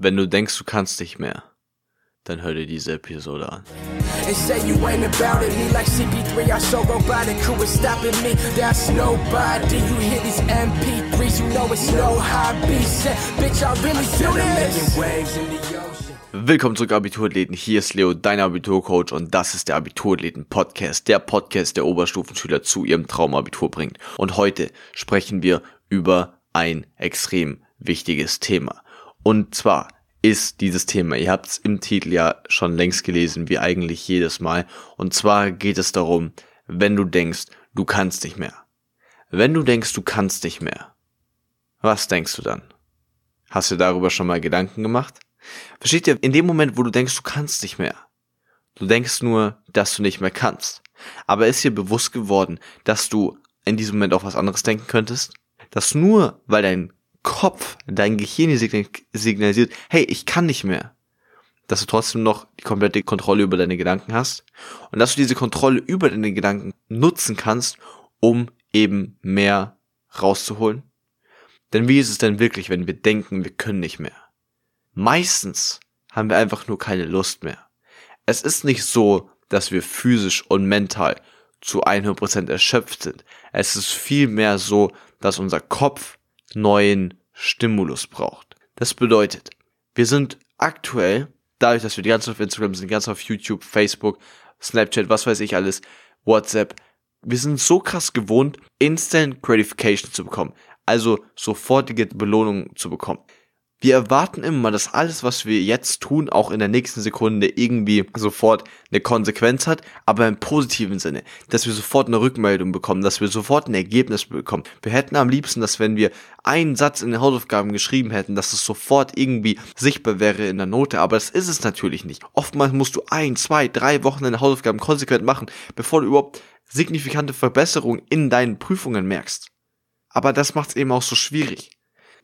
Wenn du denkst, du kannst nicht mehr, dann hör dir diese Episode an. and say you ain't about it. Me like CP3, I so robotic. Who is stopping me? That's nobody. You hear these MP3s, you know it's no hobby. Say, bitch, I really do this. Willkommen zurück, Abiturathleten. Hier ist Leo, dein Abiturcoach, und das ist der Abiturathleten-Podcast, der Podcast, der Oberstufenschüler zu ihrem Traumabitur bringt. Und heute sprechen wir über ein extrem wichtiges Thema. Und zwar ist dieses Thema, ihr habt es im Titel ja schon längst gelesen, wie eigentlich jedes Mal. Und zwar geht es darum, wenn du denkst, du kannst nicht mehr. Wenn du denkst, du kannst nicht mehr, was denkst du dann? Hast du darüber schon mal Gedanken gemacht? Versteht ihr, in dem Moment, wo du denkst, du kannst nicht mehr, du denkst nur, dass du nicht mehr kannst. Aber ist dir bewusst geworden, dass du in diesem Moment auch was anderes denken könntest? Dass nur, weil dein Kopf, dein Gehirn signalisiert, hey, ich kann nicht mehr, dass du trotzdem noch die komplette Kontrolle über deine Gedanken hast und dass du diese Kontrolle über deine Gedanken nutzen kannst, um eben mehr rauszuholen. Denn wie ist es denn wirklich, wenn wir denken, wir können nicht mehr? Meistens haben wir einfach nur keine Lust mehr. Es ist nicht so, dass wir physisch und mental zu 100% erschöpft sind. Es ist vielmehr so, dass unser Kopf neuen Stimulus braucht. Das bedeutet, wir sind aktuell, dadurch, dass wir die ganze auf Instagram sind, die ganze auf YouTube, Facebook, Snapchat, was weiß ich alles, WhatsApp, wir sind so krass gewohnt, Instant Gratification zu bekommen. Also sofortige Belohnung zu bekommen. Wir erwarten immer, dass alles, was wir jetzt tun, auch in der nächsten Sekunde irgendwie sofort eine Konsequenz hat, aber im positiven Sinne, dass wir sofort eine Rückmeldung bekommen, dass wir sofort ein Ergebnis bekommen. Wir hätten am liebsten, dass wenn wir einen Satz in den Hausaufgaben geschrieben hätten, dass es sofort irgendwie sichtbar wäre in der Note, aber das ist es natürlich nicht. Oftmals musst du ein, zwei, drei Wochen deine Hausaufgaben konsequent machen, bevor du überhaupt signifikante Verbesserungen in deinen Prüfungen merkst. Aber das macht es eben auch so schwierig.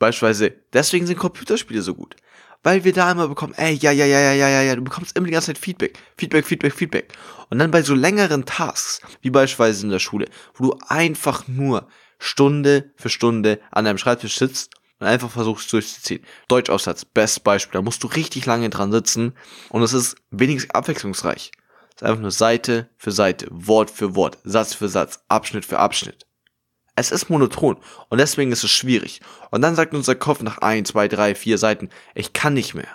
Beispielsweise, deswegen sind Computerspiele so gut. Weil wir da immer bekommen, ey, ja, ja, ja, ja, ja, ja, ja, du bekommst immer die ganze Zeit Feedback, Feedback, Feedback, Feedback. Und dann bei so längeren Tasks, wie beispielsweise in der Schule, wo du einfach nur Stunde für Stunde an deinem Schreibtisch sitzt und einfach versuchst durchzuziehen. Deutschaufsatz, best Beispiel, da musst du richtig lange dran sitzen und es ist wenigstens abwechslungsreich. Es ist einfach nur Seite für Seite, Wort für Wort, Satz für Satz, Abschnitt für Abschnitt. Es ist monoton und deswegen ist es schwierig. Und dann sagt unser Kopf nach ein, zwei, drei, vier Seiten, ich kann nicht mehr.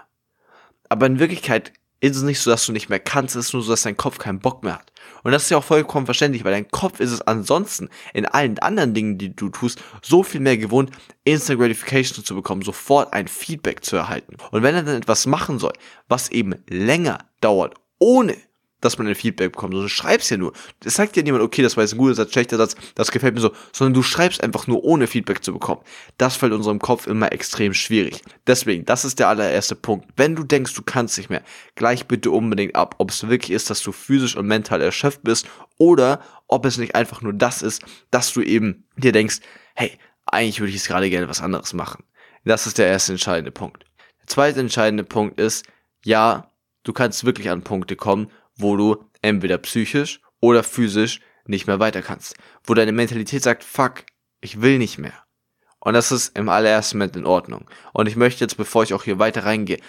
Aber in Wirklichkeit ist es nicht so, dass du nicht mehr kannst, es ist nur so, dass dein Kopf keinen Bock mehr hat. Und das ist ja auch vollkommen verständlich, weil dein Kopf ist es ansonsten in allen anderen Dingen, die du tust, so viel mehr gewohnt, Instant Gratification zu bekommen, sofort ein Feedback zu erhalten. Und wenn er dann etwas machen soll, was eben länger dauert, ohne dass man ein Feedback bekommt. Also du schreibst ja nur. Es sagt ja niemand, okay, das war jetzt ein guter Satz, schlechter Satz, das gefällt mir so, sondern du schreibst einfach nur ohne Feedback zu bekommen. Das fällt unserem Kopf immer extrem schwierig. Deswegen, das ist der allererste Punkt. Wenn du denkst, du kannst nicht mehr, gleich bitte unbedingt ab, ob es wirklich ist, dass du physisch und mental erschöpft bist oder ob es nicht einfach nur das ist, dass du eben dir denkst, hey, eigentlich würde ich jetzt gerade gerne was anderes machen. Das ist der erste entscheidende Punkt. Der zweite entscheidende Punkt ist, ja, du kannst wirklich an Punkte kommen, wo du entweder psychisch oder physisch nicht mehr weiter kannst. Wo deine Mentalität sagt, fuck, ich will nicht mehr. Und das ist im allerersten Moment in Ordnung. Und ich möchte jetzt, bevor ich auch hier weiter reingehe,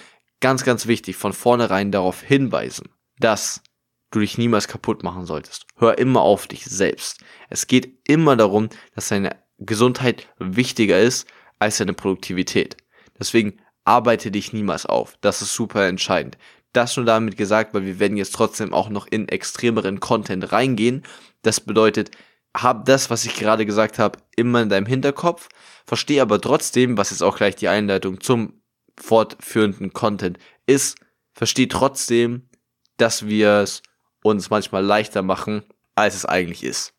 ganz, ganz wichtig von vornherein darauf hinweisen, dass du dich niemals kaputt machen solltest. Hör immer auf dich selbst. Es geht immer darum, dass deine Gesundheit wichtiger ist als deine Produktivität. Deswegen arbeite dich niemals auf. Das ist super entscheidend. Das nur damit gesagt, weil wir werden jetzt trotzdem auch noch in extremeren Content reingehen. Das bedeutet, hab das, was ich gerade gesagt habe, immer in deinem Hinterkopf, verstehe aber trotzdem, was jetzt auch gleich die Einleitung zum fortführenden Content ist, verstehe trotzdem, dass wir es uns manchmal leichter machen, als es eigentlich ist.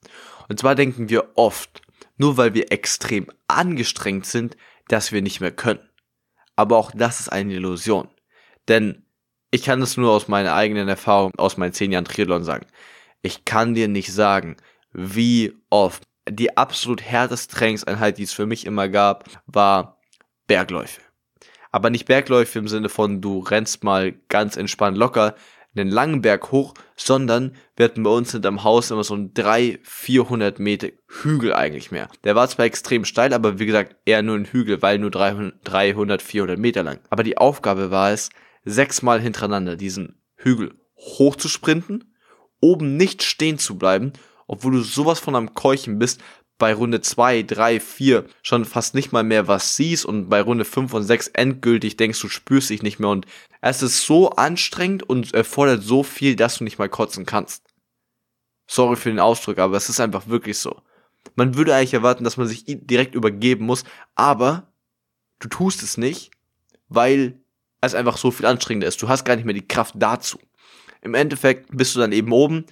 Und zwar denken wir oft, nur weil wir extrem angestrengt sind, dass wir nicht mehr können. Aber auch das ist eine Illusion. Denn ich kann es nur aus meiner eigenen Erfahrung, aus meinen zehn Jahren Triathlon sagen. Ich kann dir nicht sagen, wie oft die absolut härteste Trainingseinheit, die es für mich immer gab, war Bergläufe. Aber nicht Bergläufe im Sinne von, du rennst mal ganz entspannt locker. einen langen Berg hoch, sondern wir hatten bei uns hinterm Haus immer so ein 300, 400 Meter Hügel eigentlich mehr. Der war zwar extrem steil, aber wie gesagt eher nur ein Hügel, weil nur 300, 400 Meter lang. Aber die Aufgabe war es, sechsmal hintereinander diesen Hügel hoch zu sprinten, oben nicht stehen zu bleiben, obwohl du sowas von am Keuchen bist, bei Runde 2, 3, 4 schon fast nicht mal mehr was siehst und bei Runde 5 und 6 endgültig denkst, du spürst dich nicht mehr und es ist so anstrengend und erfordert so viel, dass du nicht mal kotzen kannst. Sorry für den Ausdruck, aber es ist einfach wirklich so. Man würde eigentlich erwarten, dass man sich direkt übergeben muss, aber du tust es nicht, weil es einfach so viel anstrengender ist. Du hast gar nicht mehr die Kraft dazu. Im Endeffekt bist du dann eben oben,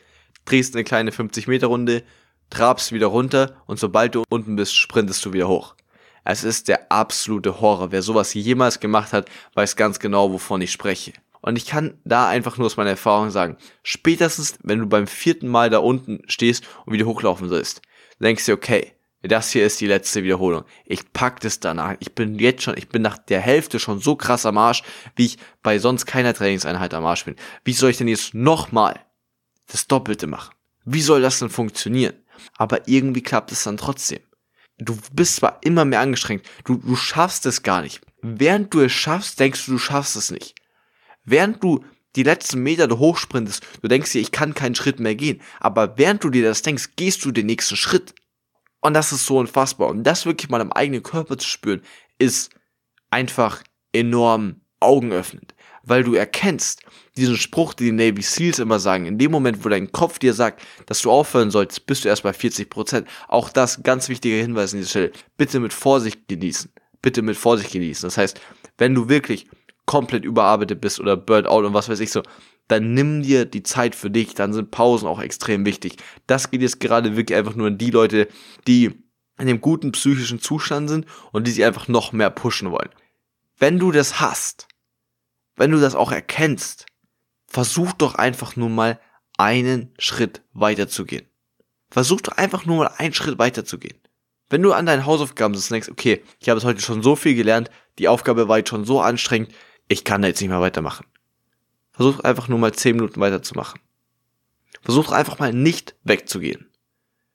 drehst eine kleine 50 Meter Runde, trabst wieder runter und sobald du unten bist, sprintest du wieder hoch. Es ist der absolute Horror. Wer sowas jemals gemacht hat, weiß ganz genau, wovon ich spreche. Und ich kann da einfach nur aus meiner Erfahrung sagen, spätestens, wenn du beim vierten Mal da unten stehst und wieder hochlaufen sollst, denkst du, okay, das hier ist die letzte Wiederholung. Ich pack das danach. Ich bin jetzt schon, ich bin nach der Hälfte schon so krass am Arsch, wie ich bei sonst keiner Trainingseinheit am Arsch bin. Wie soll ich denn jetzt nochmal das Doppelte machen? Wie soll das denn funktionieren? aber irgendwie klappt es dann trotzdem. Du bist zwar immer mehr angestrengt, du, du schaffst es gar nicht. Während du es schaffst, denkst du, du schaffst es nicht. Während du die letzten Meter hochsprintest, du denkst dir, ich kann keinen Schritt mehr gehen. Aber während du dir das denkst, gehst du den nächsten Schritt. Und das ist so unfassbar. Und das wirklich mal am eigenen Körper zu spüren, ist einfach enorm augenöffnend weil du erkennst, diesen Spruch, den die Navy Seals immer sagen, in dem Moment, wo dein Kopf dir sagt, dass du aufhören sollst, bist du erst bei 40 Prozent. Auch das ganz wichtiger Hinweis an dieser Stelle. Bitte mit Vorsicht genießen. Bitte mit Vorsicht genießen. Das heißt, wenn du wirklich komplett überarbeitet bist oder Burnout und was weiß ich so, dann nimm dir die Zeit für dich, dann sind Pausen auch extrem wichtig. Das geht jetzt gerade wirklich einfach nur an die Leute, die in einem guten psychischen Zustand sind und die sich einfach noch mehr pushen wollen. Wenn du das hast, wenn du das auch erkennst, versuch doch einfach nur mal einen Schritt weiterzugehen. Versuch doch einfach nur mal einen Schritt weiterzugehen. Wenn du an deinen Hausaufgaben sitzt und denkst, okay, ich habe es heute schon so viel gelernt, die Aufgabe war jetzt schon so anstrengend, ich kann da jetzt nicht mehr weitermachen. Versuch einfach nur mal zehn Minuten weiterzumachen. Versuch einfach mal nicht wegzugehen.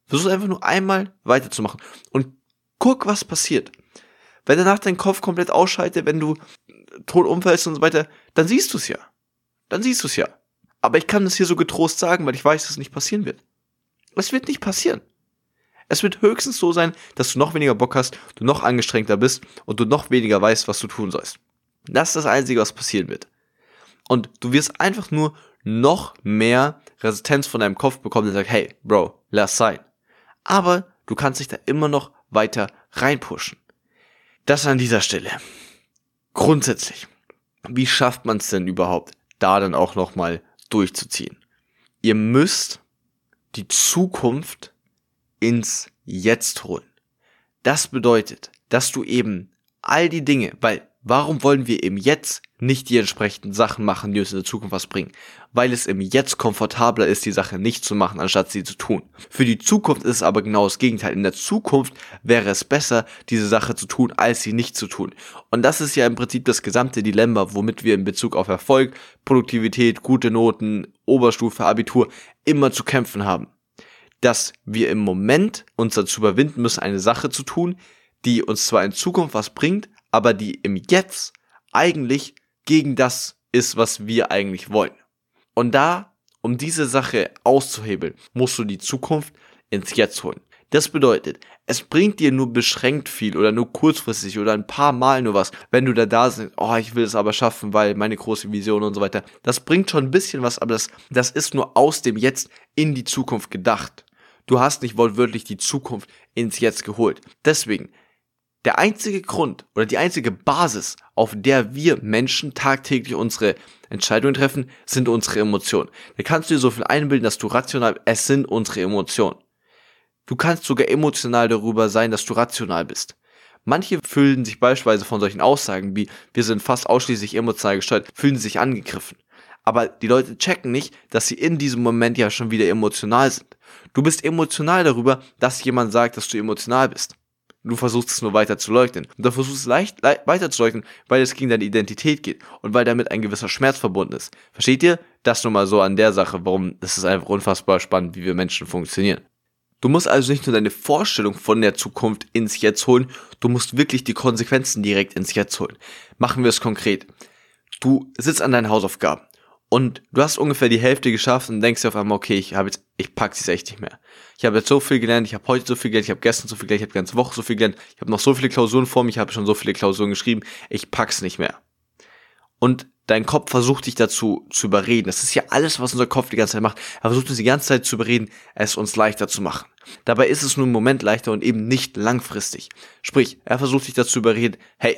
Versuch einfach nur einmal weiterzumachen und guck, was passiert. Wenn danach dein Kopf komplett ausschaltet, wenn du tot umfällst und so weiter, dann siehst du es ja. Dann siehst du es ja. Aber ich kann das hier so getrost sagen, weil ich weiß, dass es nicht passieren wird. Es wird nicht passieren. Es wird höchstens so sein, dass du noch weniger Bock hast, du noch angestrengter bist und du noch weniger weißt, was du tun sollst. Das ist das Einzige, was passieren wird. Und du wirst einfach nur noch mehr Resistenz von deinem Kopf bekommen, der sagt, hey, Bro, lass sein. Aber du kannst dich da immer noch weiter reinpushen. Das an dieser Stelle grundsätzlich, wie schafft man es denn überhaupt, da dann auch nochmal durchzuziehen? Ihr müsst die Zukunft ins Jetzt holen. Das bedeutet, dass du eben all die Dinge, weil Warum wollen wir im Jetzt nicht die entsprechenden Sachen machen, die uns in der Zukunft was bringen? Weil es im Jetzt komfortabler ist, die Sache nicht zu machen, anstatt sie zu tun. Für die Zukunft ist es aber genau das Gegenteil. In der Zukunft wäre es besser, diese Sache zu tun, als sie nicht zu tun. Und das ist ja im Prinzip das gesamte Dilemma, womit wir in Bezug auf Erfolg, Produktivität, gute Noten, Oberstufe, Abitur immer zu kämpfen haben. Dass wir im Moment uns dazu überwinden müssen, eine Sache zu tun, die uns zwar in Zukunft was bringt, aber die im Jetzt eigentlich gegen das ist, was wir eigentlich wollen. Und da, um diese Sache auszuhebeln, musst du die Zukunft ins Jetzt holen. Das bedeutet, es bringt dir nur beschränkt viel oder nur kurzfristig oder ein paar Mal nur was, wenn du da da bist, oh, ich will es aber schaffen, weil meine große Vision und so weiter. Das bringt schon ein bisschen was, aber das, das ist nur aus dem Jetzt in die Zukunft gedacht. Du hast nicht wortwörtlich die Zukunft ins Jetzt geholt. Deswegen, der einzige Grund oder die einzige Basis, auf der wir Menschen tagtäglich unsere Entscheidungen treffen, sind unsere Emotionen. Da kannst du dir so viel einbilden, dass du rational, es sind unsere Emotionen. Du kannst sogar emotional darüber sein, dass du rational bist. Manche fühlen sich beispielsweise von solchen Aussagen wie wir sind fast ausschließlich emotional gesteuert, fühlen sich angegriffen. Aber die Leute checken nicht, dass sie in diesem Moment ja schon wieder emotional sind. Du bist emotional darüber, dass jemand sagt, dass du emotional bist. Du versuchst es nur weiter zu leugnen. Und du versuchst es leicht, leicht weiter zu leugnen, weil es gegen deine Identität geht und weil damit ein gewisser Schmerz verbunden ist. Versteht ihr, Das nur mal so an der Sache, warum es ist einfach unfassbar spannend, wie wir Menschen funktionieren. Du musst also nicht nur deine Vorstellung von der Zukunft ins Jetzt holen, du musst wirklich die Konsequenzen direkt ins Jetzt holen. Machen wir es konkret. Du sitzt an deinen Hausaufgaben und du hast ungefähr die Hälfte geschafft und denkst dir auf einmal, okay, ich habe jetzt, ich pack's jetzt echt nicht mehr. Ich habe jetzt so viel gelernt, ich habe heute so viel gelernt, ich habe gestern so viel gelernt, ich habe die ganze Woche so viel gelernt, ich habe noch so viele Klausuren vor mir, ich habe schon so viele Klausuren geschrieben, ich pack's nicht mehr. Und dein Kopf versucht dich dazu zu überreden. Das ist ja alles, was unser Kopf die ganze Zeit macht. Er versucht uns die ganze Zeit zu überreden, es uns leichter zu machen. Dabei ist es nur im Moment leichter und eben nicht langfristig. Sprich, er versucht dich dazu zu überreden, hey,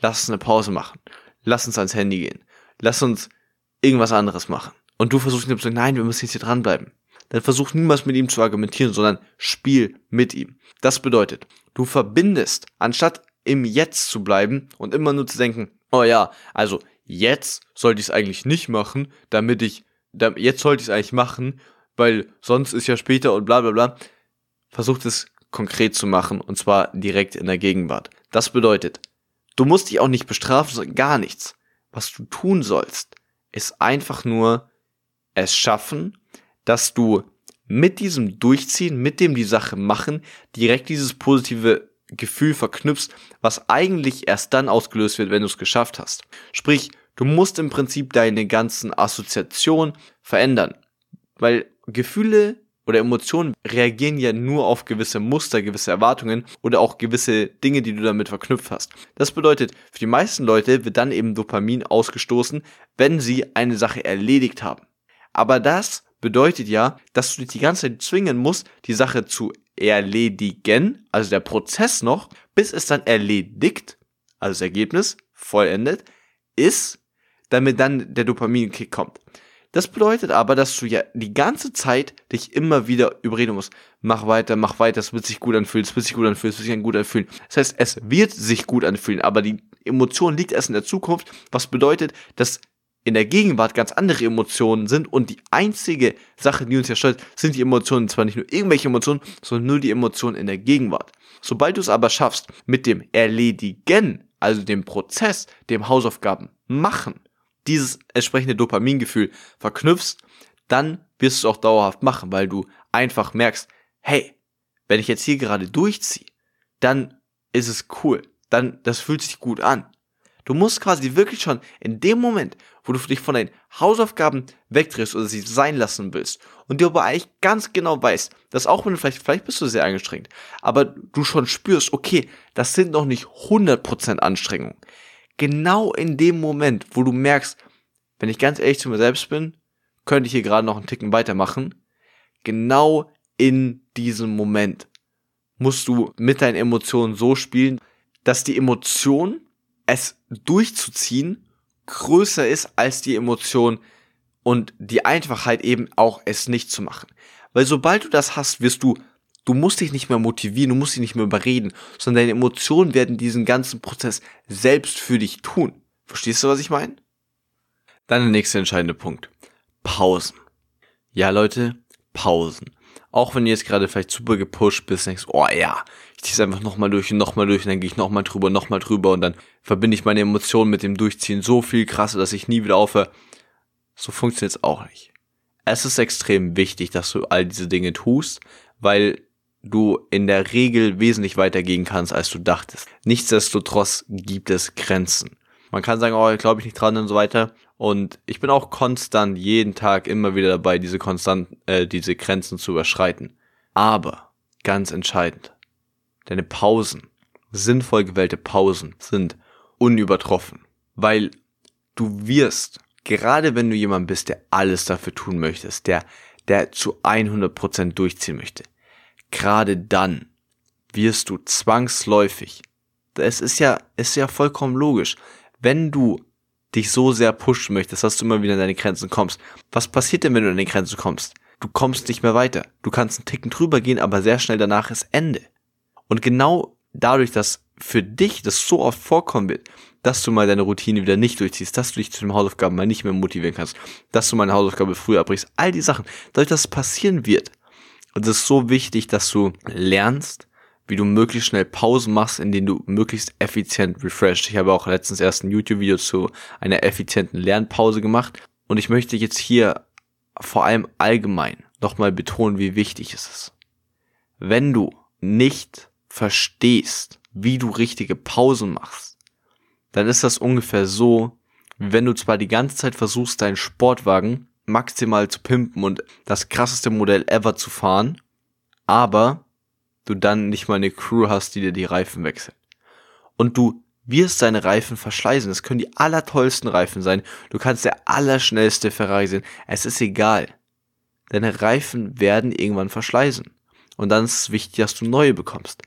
lass uns eine Pause machen. Lass uns ans Handy gehen. Lass uns irgendwas anderes machen. Und du versuchst ihm zu sagen, nein, wir müssen jetzt hier dranbleiben. Dann versuch niemals mit ihm zu argumentieren, sondern spiel mit ihm. Das bedeutet, du verbindest, anstatt im Jetzt zu bleiben und immer nur zu denken, oh ja, also jetzt sollte ich es eigentlich nicht machen, damit ich, jetzt sollte ich es eigentlich machen, weil sonst ist ja später und bla bla bla. Versucht es konkret zu machen und zwar direkt in der Gegenwart. Das bedeutet, du musst dich auch nicht bestrafen, sondern gar nichts. Was du tun sollst, ist einfach nur es schaffen, dass du mit diesem Durchziehen, mit dem die Sache machen, direkt dieses positive Gefühl verknüpfst, was eigentlich erst dann ausgelöst wird, wenn du es geschafft hast. Sprich, du musst im Prinzip deine ganzen Assoziationen verändern, weil Gefühle oder Emotionen reagieren ja nur auf gewisse Muster, gewisse Erwartungen oder auch gewisse Dinge, die du damit verknüpft hast. Das bedeutet, für die meisten Leute wird dann eben Dopamin ausgestoßen, wenn sie eine Sache erledigt haben. Aber das bedeutet ja, dass du dich die ganze Zeit zwingen musst, die Sache zu erledigen, also der Prozess noch, bis es dann erledigt, also das Ergebnis vollendet, ist, damit dann der Dopaminkick kommt. Das bedeutet aber, dass du ja die ganze Zeit dich immer wieder überreden musst. Mach weiter, mach weiter, es wird sich gut anfühlen, es wird sich gut anfühlen, es wird sich gut anfühlen. Das heißt, es wird sich gut anfühlen, aber die Emotion liegt erst in der Zukunft, was bedeutet, dass in der Gegenwart ganz andere Emotionen sind und die einzige Sache, die uns ja steuert, sind die Emotionen, zwar nicht nur irgendwelche Emotionen, sondern nur die Emotionen in der Gegenwart. Sobald du es aber schaffst, mit dem Erledigen, also dem Prozess, dem Hausaufgaben machen, dieses entsprechende Dopamingefühl verknüpfst, dann wirst du es auch dauerhaft machen, weil du einfach merkst, hey, wenn ich jetzt hier gerade durchziehe, dann ist es cool, dann das fühlt sich gut an. Du musst quasi wirklich schon in dem Moment, wo du dich von deinen Hausaufgaben wegdrehst oder sie sein lassen willst und du aber eigentlich ganz genau weißt, dass auch wenn du vielleicht, vielleicht bist du sehr angestrengt, aber du schon spürst, okay, das sind noch nicht 100% Anstrengung. Genau in dem Moment, wo du merkst, wenn ich ganz ehrlich zu mir selbst bin, könnte ich hier gerade noch einen Ticken weitermachen. Genau in diesem Moment musst du mit deinen Emotionen so spielen, dass die Emotion es durchzuziehen größer ist als die Emotion und die Einfachheit eben auch es nicht zu machen. Weil sobald du das hast, wirst du, du musst dich nicht mehr motivieren, du musst dich nicht mehr überreden, sondern deine Emotionen werden diesen ganzen Prozess selbst für dich tun. Verstehst du, was ich meine? Dann der nächste entscheidende Punkt. Pausen. Ja, Leute, Pausen. Auch wenn ihr jetzt gerade vielleicht super gepusht bist, denkst, oh ja, ich zieh's einfach nochmal durch und nochmal durch und dann gehe ich nochmal drüber, nochmal drüber und dann verbinde ich meine Emotionen mit dem Durchziehen so viel krasser, dass ich nie wieder aufhöre. So funktioniert's auch nicht. Es ist extrem wichtig, dass du all diese Dinge tust, weil du in der Regel wesentlich weitergehen kannst, als du dachtest. Nichtsdestotrotz gibt es Grenzen. Man kann sagen, oh, glaube ich nicht dran und so weiter. Und ich bin auch konstant jeden Tag immer wieder dabei, diese konstant, äh, diese Grenzen zu überschreiten. Aber ganz entscheidend, deine Pausen, sinnvoll gewählte Pausen sind unübertroffen, weil du wirst, gerade wenn du jemand bist, der alles dafür tun möchtest, der, der zu 100% durchziehen möchte, gerade dann wirst du zwangsläufig, es ist ja, ist ja vollkommen logisch, wenn du dich so sehr pushen möchtest, dass du immer wieder an deine Grenzen kommst, was passiert denn, wenn du an die Grenze kommst? Du kommst nicht mehr weiter. Du kannst einen Ticken drüber gehen, aber sehr schnell danach ist Ende. Und genau dadurch, dass für dich das so oft vorkommen wird, dass du mal deine Routine wieder nicht durchziehst, dass du dich zu den Hausaufgaben mal nicht mehr motivieren kannst, dass du mal eine Hausaufgabe früher abbrichst, all die Sachen, dadurch, dass es passieren wird. Und es ist so wichtig, dass du lernst, wie du möglichst schnell Pausen machst, in denen du möglichst effizient refreshed. Ich habe auch letztens erst ein YouTube-Video zu einer effizienten Lernpause gemacht. Und ich möchte jetzt hier vor allem allgemein nochmal betonen, wie wichtig es ist. Wenn du nicht verstehst, wie du richtige Pausen machst, dann ist das ungefähr so, wenn du zwar die ganze Zeit versuchst, deinen Sportwagen maximal zu pimpen und das krasseste Modell ever zu fahren, aber du dann nicht mal eine Crew hast, die dir die Reifen wechselt. Und du wirst deine Reifen verschleißen. Es können die allertollsten Reifen sein. Du kannst der allerschnellste Ferrari sein. Es ist egal. Deine Reifen werden irgendwann verschleißen. Und dann ist es wichtig, dass du neue bekommst.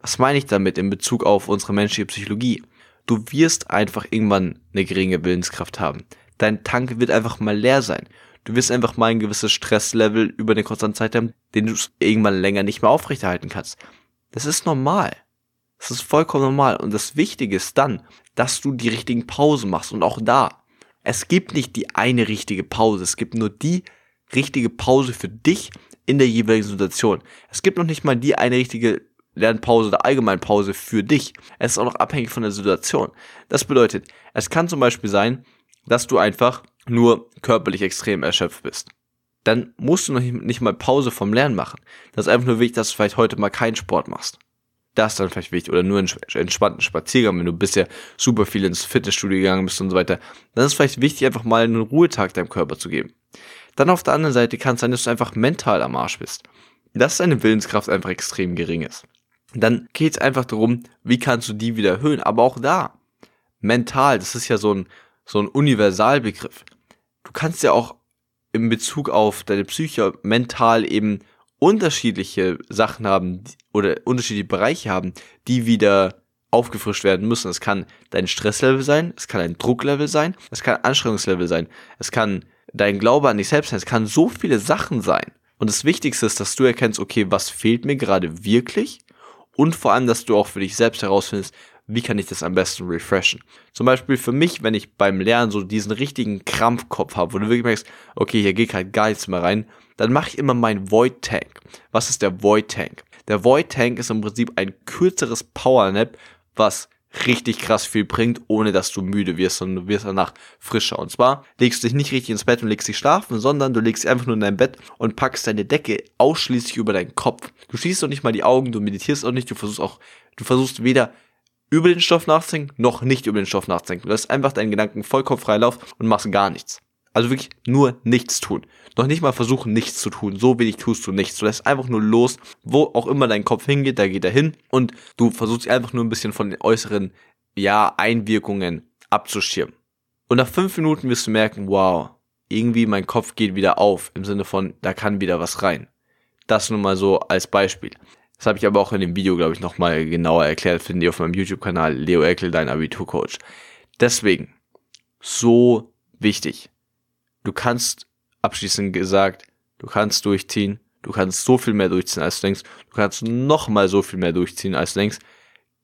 Was meine ich damit in Bezug auf unsere menschliche Psychologie? Du wirst einfach irgendwann eine geringe Willenskraft haben. Dein Tank wird einfach mal leer sein. Du wirst einfach mal ein gewisses Stresslevel über eine konstante Zeit haben, den du irgendwann länger nicht mehr aufrechterhalten kannst. Das ist normal. Das ist vollkommen normal. Und das Wichtige ist dann, dass du die richtigen Pausen machst. Und auch da, es gibt nicht die eine richtige Pause. Es gibt nur die richtige Pause für dich in der jeweiligen Situation. Es gibt noch nicht mal die eine richtige Lernpause oder Allgemeinpause für dich. Es ist auch noch abhängig von der Situation. Das bedeutet, es kann zum Beispiel sein, dass du einfach nur körperlich extrem erschöpft bist. Dann musst du noch nicht mal Pause vom Lernen machen. Das ist einfach nur wichtig, dass du vielleicht heute mal keinen Sport machst das ist dann vielleicht wichtig. Oder nur einen entspannten Spaziergang, wenn du bisher super viel ins Fitnessstudio gegangen bist und so weiter. Dann ist es vielleicht wichtig, einfach mal einen Ruhetag deinem Körper zu geben. Dann auf der anderen Seite kann es sein, dass du einfach mental am Arsch bist. Dass deine Willenskraft einfach extrem gering ist. Dann geht es einfach darum, wie kannst du die wieder erhöhen. Aber auch da, mental, das ist ja so ein, so ein Universalbegriff. Du kannst ja auch in Bezug auf deine Psyche mental eben unterschiedliche Sachen haben oder unterschiedliche Bereiche haben, die wieder aufgefrischt werden müssen. Es kann dein Stresslevel sein, es kann dein Drucklevel sein, es kann Anstrengungslevel sein, es kann dein Glaube an dich selbst sein, es kann so viele Sachen sein. Und das Wichtigste ist, dass du erkennst, okay, was fehlt mir gerade wirklich und vor allem, dass du auch für dich selbst herausfindest, wie kann ich das am besten refreshen. Zum Beispiel für mich, wenn ich beim Lernen so diesen richtigen Krampfkopf habe, wo du wirklich merkst, okay, hier geht halt gar nichts mehr rein, dann mache ich immer meinen Void Tank. Was ist der Void Tank? Der Void Tank ist im Prinzip ein kürzeres Power Nap, was richtig krass viel bringt, ohne dass du müde wirst, sondern du wirst danach frischer. Und zwar legst du dich nicht richtig ins Bett und legst dich schlafen, sondern du legst dich einfach nur in dein Bett und packst deine Decke ausschließlich über deinen Kopf. Du schließt doch nicht mal die Augen, du meditierst auch nicht, du versuchst auch, du versuchst weder über den Stoff nachzudenken, noch nicht über den Stoff nachzudenken. Du lässt einfach deinen Gedanken vollkommen frei Lauf und machst gar nichts. Also wirklich nur nichts tun. Noch nicht mal versuchen, nichts zu tun. So wenig tust du nichts. Du lässt einfach nur los, wo auch immer dein Kopf hingeht, da geht er hin. Und du versuchst einfach nur ein bisschen von den äußeren, ja, Einwirkungen abzuschirmen. Und nach fünf Minuten wirst du merken, wow, irgendwie mein Kopf geht wieder auf. Im Sinne von, da kann wieder was rein. Das nur mal so als Beispiel. Das habe ich aber auch in dem Video, glaube ich, nochmal genauer erklärt. Finden die auf meinem YouTube-Kanal Leo Eckel, dein Abiturcoach. Deswegen, so wichtig du kannst, abschließend gesagt, du kannst durchziehen, du kannst so viel mehr durchziehen, als du denkst, du kannst noch mal so viel mehr durchziehen, als du denkst.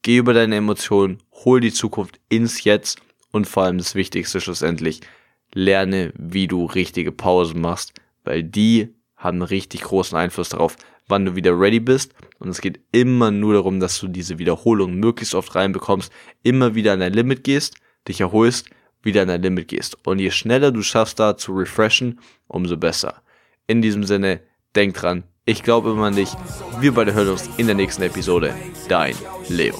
Geh über deine Emotionen, hol die Zukunft ins Jetzt und vor allem das Wichtigste schlussendlich, lerne, wie du richtige Pausen machst, weil die haben einen richtig großen Einfluss darauf, wann du wieder ready bist. Und es geht immer nur darum, dass du diese Wiederholung möglichst oft reinbekommst, immer wieder an dein Limit gehst, dich erholst, wieder an dein Limit gehst. Und je schneller du schaffst, da zu refreshen, umso besser. In diesem Sinne, denk dran, ich glaube immer an dich. Wir beide hören uns in der nächsten Episode. Dein Leo.